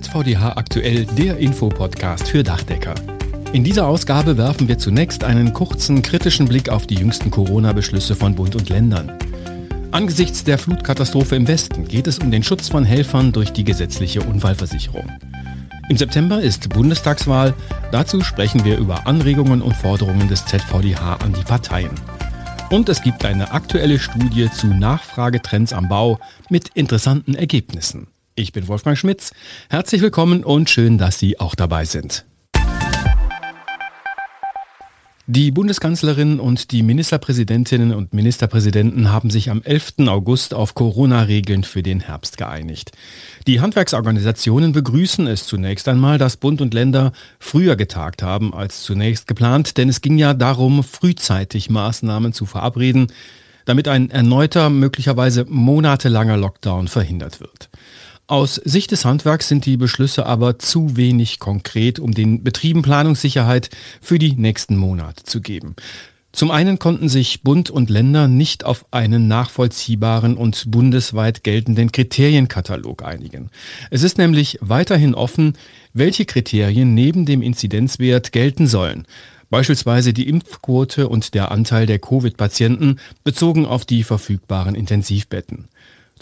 ZVDH aktuell der Infopodcast für Dachdecker. In dieser Ausgabe werfen wir zunächst einen kurzen kritischen Blick auf die jüngsten Corona-Beschlüsse von Bund und Ländern. Angesichts der Flutkatastrophe im Westen geht es um den Schutz von Helfern durch die gesetzliche Unfallversicherung. Im September ist Bundestagswahl. Dazu sprechen wir über Anregungen und Forderungen des ZVDH an die Parteien. Und es gibt eine aktuelle Studie zu Nachfragetrends am Bau mit interessanten Ergebnissen. Ich bin Wolfgang Schmitz. Herzlich willkommen und schön, dass Sie auch dabei sind. Die Bundeskanzlerin und die Ministerpräsidentinnen und Ministerpräsidenten haben sich am 11. August auf Corona-Regeln für den Herbst geeinigt. Die Handwerksorganisationen begrüßen es zunächst einmal, dass Bund und Länder früher getagt haben als zunächst geplant, denn es ging ja darum, frühzeitig Maßnahmen zu verabreden, damit ein erneuter, möglicherweise monatelanger Lockdown verhindert wird. Aus Sicht des Handwerks sind die Beschlüsse aber zu wenig konkret, um den Betrieben Planungssicherheit für die nächsten Monate zu geben. Zum einen konnten sich Bund und Länder nicht auf einen nachvollziehbaren und bundesweit geltenden Kriterienkatalog einigen. Es ist nämlich weiterhin offen, welche Kriterien neben dem Inzidenzwert gelten sollen. Beispielsweise die Impfquote und der Anteil der Covid-Patienten bezogen auf die verfügbaren Intensivbetten.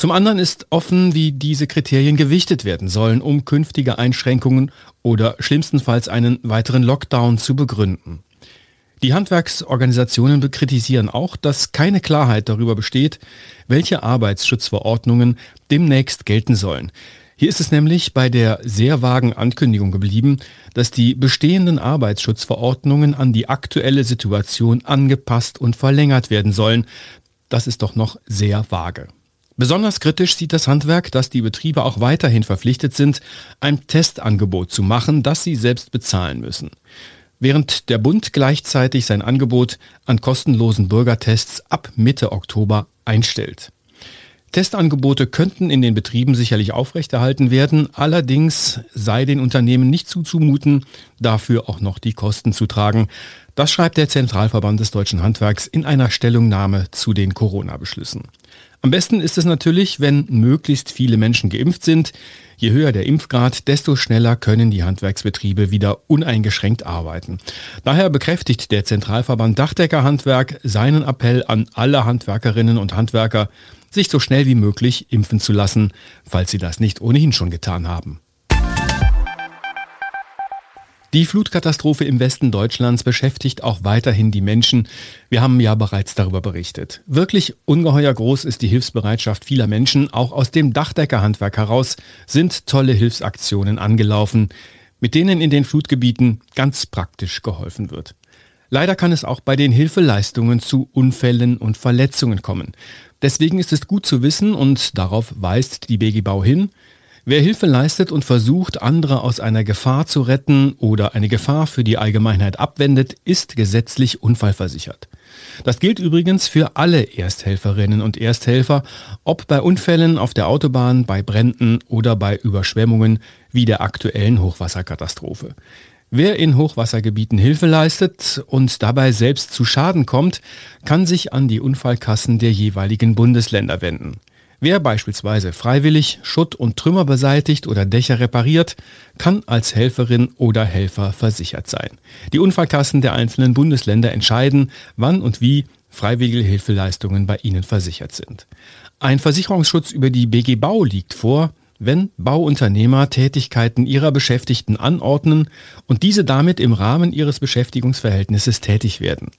Zum anderen ist offen, wie diese Kriterien gewichtet werden sollen, um künftige Einschränkungen oder schlimmstenfalls einen weiteren Lockdown zu begründen. Die Handwerksorganisationen kritisieren auch, dass keine Klarheit darüber besteht, welche Arbeitsschutzverordnungen demnächst gelten sollen. Hier ist es nämlich bei der sehr vagen Ankündigung geblieben, dass die bestehenden Arbeitsschutzverordnungen an die aktuelle Situation angepasst und verlängert werden sollen. Das ist doch noch sehr vage. Besonders kritisch sieht das Handwerk, dass die Betriebe auch weiterhin verpflichtet sind, ein Testangebot zu machen, das sie selbst bezahlen müssen. Während der Bund gleichzeitig sein Angebot an kostenlosen Bürgertests ab Mitte Oktober einstellt. Testangebote könnten in den Betrieben sicherlich aufrechterhalten werden, allerdings sei den Unternehmen nicht zuzumuten, dafür auch noch die Kosten zu tragen. Das schreibt der Zentralverband des deutschen Handwerks in einer Stellungnahme zu den Corona-Beschlüssen. Am besten ist es natürlich, wenn möglichst viele Menschen geimpft sind. Je höher der Impfgrad, desto schneller können die Handwerksbetriebe wieder uneingeschränkt arbeiten. Daher bekräftigt der Zentralverband Dachdeckerhandwerk seinen Appell an alle Handwerkerinnen und Handwerker, sich so schnell wie möglich impfen zu lassen, falls sie das nicht ohnehin schon getan haben. Die Flutkatastrophe im Westen Deutschlands beschäftigt auch weiterhin die Menschen. Wir haben ja bereits darüber berichtet. Wirklich ungeheuer groß ist die Hilfsbereitschaft vieler Menschen. Auch aus dem Dachdeckerhandwerk heraus sind tolle Hilfsaktionen angelaufen, mit denen in den Flutgebieten ganz praktisch geholfen wird. Leider kann es auch bei den Hilfeleistungen zu Unfällen und Verletzungen kommen. Deswegen ist es gut zu wissen, und darauf weist die BG Bau hin, Wer Hilfe leistet und versucht, andere aus einer Gefahr zu retten oder eine Gefahr für die Allgemeinheit abwendet, ist gesetzlich unfallversichert. Das gilt übrigens für alle Ersthelferinnen und Ersthelfer, ob bei Unfällen auf der Autobahn, bei Bränden oder bei Überschwemmungen wie der aktuellen Hochwasserkatastrophe. Wer in Hochwassergebieten Hilfe leistet und dabei selbst zu Schaden kommt, kann sich an die Unfallkassen der jeweiligen Bundesländer wenden. Wer beispielsweise freiwillig Schutt und Trümmer beseitigt oder Dächer repariert, kann als Helferin oder Helfer versichert sein. Die Unfallkassen der einzelnen Bundesländer entscheiden, wann und wie freiwillige Hilfeleistungen bei ihnen versichert sind. Ein Versicherungsschutz über die BG Bau liegt vor, wenn Bauunternehmer Tätigkeiten ihrer Beschäftigten anordnen und diese damit im Rahmen ihres Beschäftigungsverhältnisses tätig werden.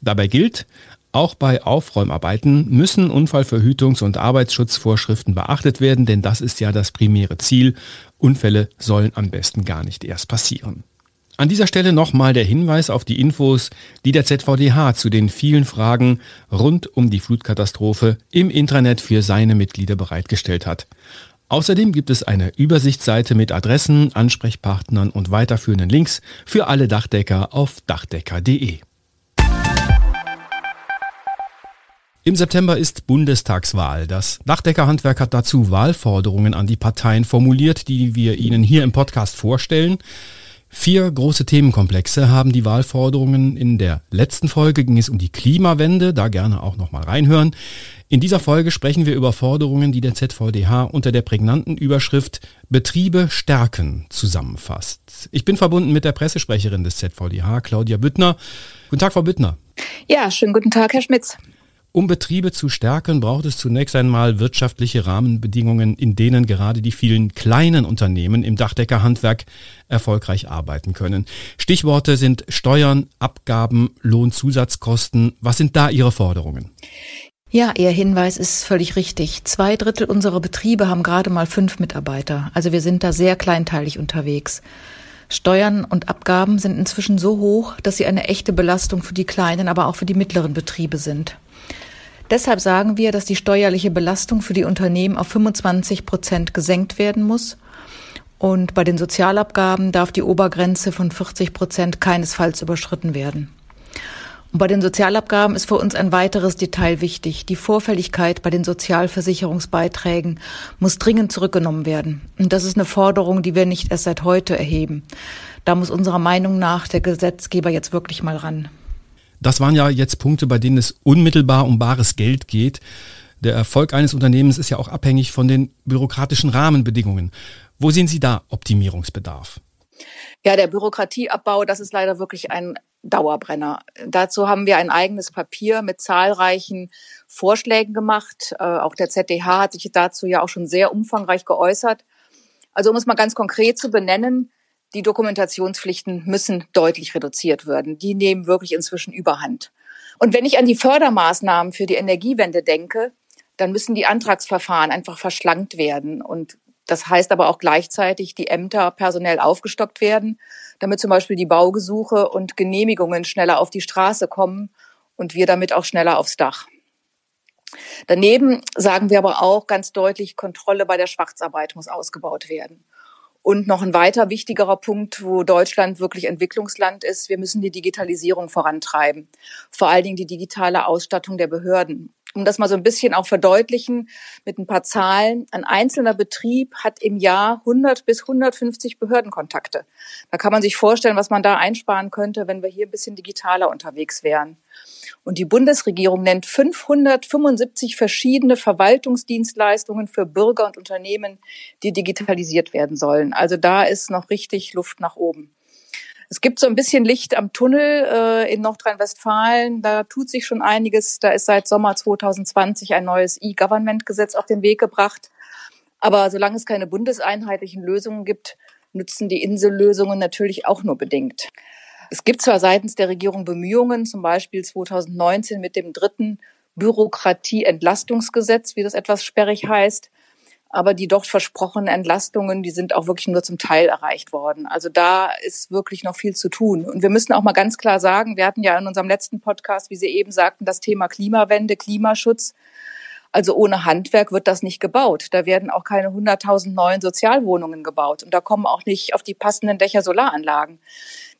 Dabei gilt, auch bei Aufräumarbeiten müssen Unfallverhütungs- und Arbeitsschutzvorschriften beachtet werden, denn das ist ja das primäre Ziel. Unfälle sollen am besten gar nicht erst passieren. An dieser Stelle nochmal der Hinweis auf die Infos, die der ZVDH zu den vielen Fragen rund um die Flutkatastrophe im Intranet für seine Mitglieder bereitgestellt hat. Außerdem gibt es eine Übersichtsseite mit Adressen, Ansprechpartnern und weiterführenden Links für alle Dachdecker auf dachdecker.de. Im September ist Bundestagswahl. Das Dachdeckerhandwerk hat dazu Wahlforderungen an die Parteien formuliert, die wir Ihnen hier im Podcast vorstellen. Vier große Themenkomplexe haben die Wahlforderungen. In der letzten Folge ging es um die Klimawende, da gerne auch nochmal reinhören. In dieser Folge sprechen wir über Forderungen, die der ZVDH unter der prägnanten Überschrift Betriebe stärken zusammenfasst. Ich bin verbunden mit der Pressesprecherin des ZVDH, Claudia Büttner. Guten Tag, Frau Büttner. Ja, schönen guten Tag, Herr Schmitz. Um Betriebe zu stärken, braucht es zunächst einmal wirtschaftliche Rahmenbedingungen, in denen gerade die vielen kleinen Unternehmen im Dachdeckerhandwerk erfolgreich arbeiten können. Stichworte sind Steuern, Abgaben, Lohnzusatzkosten. Was sind da Ihre Forderungen? Ja, Ihr Hinweis ist völlig richtig. Zwei Drittel unserer Betriebe haben gerade mal fünf Mitarbeiter. Also wir sind da sehr kleinteilig unterwegs. Steuern und Abgaben sind inzwischen so hoch, dass sie eine echte Belastung für die kleinen, aber auch für die mittleren Betriebe sind. Deshalb sagen wir, dass die steuerliche Belastung für die Unternehmen auf 25 Prozent gesenkt werden muss. Und bei den Sozialabgaben darf die Obergrenze von 40 Prozent keinesfalls überschritten werden. Und bei den Sozialabgaben ist für uns ein weiteres Detail wichtig. Die Vorfälligkeit bei den Sozialversicherungsbeiträgen muss dringend zurückgenommen werden. Und das ist eine Forderung, die wir nicht erst seit heute erheben. Da muss unserer Meinung nach der Gesetzgeber jetzt wirklich mal ran. Das waren ja jetzt Punkte, bei denen es unmittelbar um bares Geld geht. Der Erfolg eines Unternehmens ist ja auch abhängig von den bürokratischen Rahmenbedingungen. Wo sehen Sie da Optimierungsbedarf? Ja, der Bürokratieabbau, das ist leider wirklich ein Dauerbrenner. Dazu haben wir ein eigenes Papier mit zahlreichen Vorschlägen gemacht. Äh, auch der ZDH hat sich dazu ja auch schon sehr umfangreich geäußert. Also um es mal ganz konkret zu benennen, die Dokumentationspflichten müssen deutlich reduziert werden. Die nehmen wirklich inzwischen überhand. Und wenn ich an die Fördermaßnahmen für die Energiewende denke, dann müssen die Antragsverfahren einfach verschlankt werden. Und das heißt aber auch gleichzeitig, die Ämter personell aufgestockt werden, damit zum Beispiel die Baugesuche und Genehmigungen schneller auf die Straße kommen und wir damit auch schneller aufs Dach. Daneben sagen wir aber auch ganz deutlich, Kontrolle bei der Schwarzarbeit muss ausgebaut werden. Und noch ein weiter wichtigerer Punkt, wo Deutschland wirklich Entwicklungsland ist, wir müssen die Digitalisierung vorantreiben. Vor allen Dingen die digitale Ausstattung der Behörden. Um das mal so ein bisschen auch verdeutlichen mit ein paar Zahlen. Ein einzelner Betrieb hat im Jahr 100 bis 150 Behördenkontakte. Da kann man sich vorstellen, was man da einsparen könnte, wenn wir hier ein bisschen digitaler unterwegs wären. Und die Bundesregierung nennt 575 verschiedene Verwaltungsdienstleistungen für Bürger und Unternehmen, die digitalisiert werden sollen. Also da ist noch richtig Luft nach oben. Es gibt so ein bisschen Licht am Tunnel äh, in Nordrhein-Westfalen. Da tut sich schon einiges. Da ist seit Sommer 2020 ein neues E-Government-Gesetz auf den Weg gebracht. Aber solange es keine bundeseinheitlichen Lösungen gibt, nützen die Insellösungen natürlich auch nur bedingt. Es gibt zwar seitens der Regierung Bemühungen, zum Beispiel 2019 mit dem dritten Bürokratieentlastungsgesetz, wie das etwas sperrig heißt, aber die dort versprochenen Entlastungen, die sind auch wirklich nur zum Teil erreicht worden. Also da ist wirklich noch viel zu tun. Und wir müssen auch mal ganz klar sagen, wir hatten ja in unserem letzten Podcast, wie Sie eben sagten, das Thema Klimawende, Klimaschutz. Also ohne Handwerk wird das nicht gebaut. Da werden auch keine 100.000 neuen Sozialwohnungen gebaut. Und da kommen auch nicht auf die passenden Dächer Solaranlagen.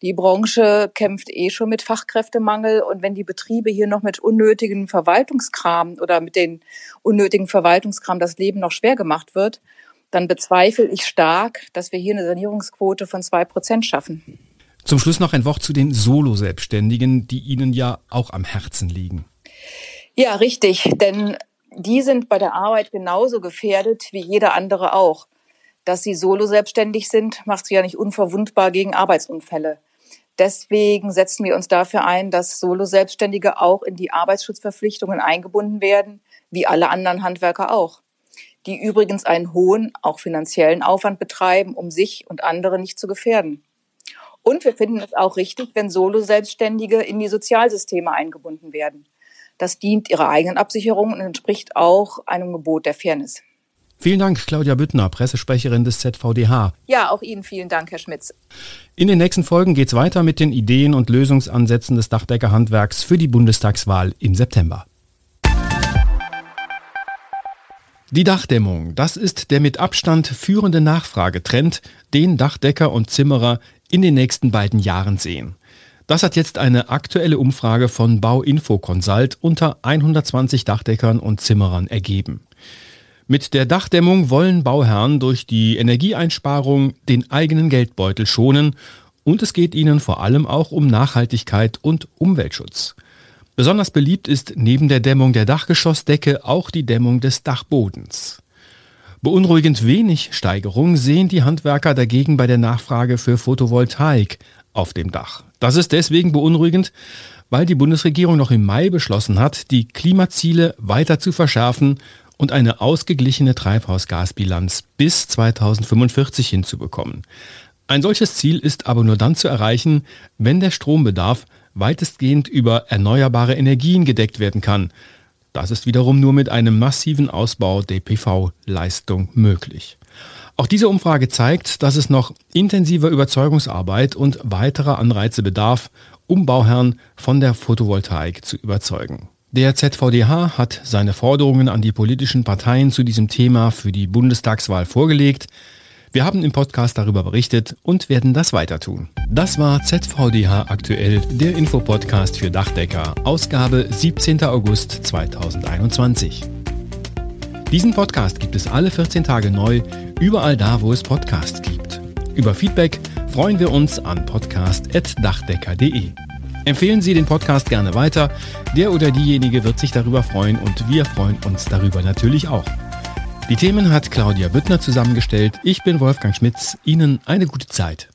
Die Branche kämpft eh schon mit Fachkräftemangel und wenn die Betriebe hier noch mit unnötigen Verwaltungskram oder mit den unnötigen Verwaltungskram das Leben noch schwer gemacht wird, dann bezweifle ich stark, dass wir hier eine Sanierungsquote von zwei Prozent schaffen. Zum Schluss noch ein Wort zu den Solo-Selbstständigen, die Ihnen ja auch am Herzen liegen. Ja, richtig, denn die sind bei der Arbeit genauso gefährdet wie jeder andere auch. Dass sie solo selbstständig sind, macht sie ja nicht unverwundbar gegen Arbeitsunfälle. Deswegen setzen wir uns dafür ein, dass Solo-Selbstständige auch in die Arbeitsschutzverpflichtungen eingebunden werden, wie alle anderen Handwerker auch, die übrigens einen hohen, auch finanziellen Aufwand betreiben, um sich und andere nicht zu gefährden. Und wir finden es auch richtig, wenn Solo-Selbstständige in die Sozialsysteme eingebunden werden. Das dient ihrer eigenen Absicherung und entspricht auch einem Gebot der Fairness. Vielen Dank, Claudia Büttner, Pressesprecherin des ZVDH. Ja, auch Ihnen vielen Dank, Herr Schmitz. In den nächsten Folgen geht es weiter mit den Ideen und Lösungsansätzen des Dachdeckerhandwerks für die Bundestagswahl im September. Die Dachdämmung, das ist der mit Abstand führende Nachfragetrend, den Dachdecker und Zimmerer in den nächsten beiden Jahren sehen. Das hat jetzt eine aktuelle Umfrage von Bauinfo Consult unter 120 Dachdeckern und Zimmerern ergeben. Mit der Dachdämmung wollen Bauherren durch die Energieeinsparung den eigenen Geldbeutel schonen und es geht ihnen vor allem auch um Nachhaltigkeit und Umweltschutz. Besonders beliebt ist neben der Dämmung der Dachgeschossdecke auch die Dämmung des Dachbodens. Beunruhigend wenig Steigerung sehen die Handwerker dagegen bei der Nachfrage für Photovoltaik auf dem Dach. Das ist deswegen beunruhigend, weil die Bundesregierung noch im Mai beschlossen hat, die Klimaziele weiter zu verschärfen und eine ausgeglichene Treibhausgasbilanz bis 2045 hinzubekommen. Ein solches Ziel ist aber nur dann zu erreichen, wenn der Strombedarf weitestgehend über erneuerbare Energien gedeckt werden kann. Das ist wiederum nur mit einem massiven Ausbau der PV-Leistung möglich. Auch diese Umfrage zeigt, dass es noch intensiver Überzeugungsarbeit und weiterer Anreize bedarf, um Bauherren von der Photovoltaik zu überzeugen. Der ZVDH hat seine Forderungen an die politischen Parteien zu diesem Thema für die Bundestagswahl vorgelegt. Wir haben im Podcast darüber berichtet und werden das weiter tun. Das war ZVDH aktuell, der Infopodcast für Dachdecker, Ausgabe 17. August 2021. Diesen Podcast gibt es alle 14 Tage neu, überall da, wo es Podcasts gibt. Über Feedback freuen wir uns an podcast.dachdecker.de. Empfehlen Sie den Podcast gerne weiter. Der oder diejenige wird sich darüber freuen und wir freuen uns darüber natürlich auch. Die Themen hat Claudia Büttner zusammengestellt. Ich bin Wolfgang Schmitz. Ihnen eine gute Zeit.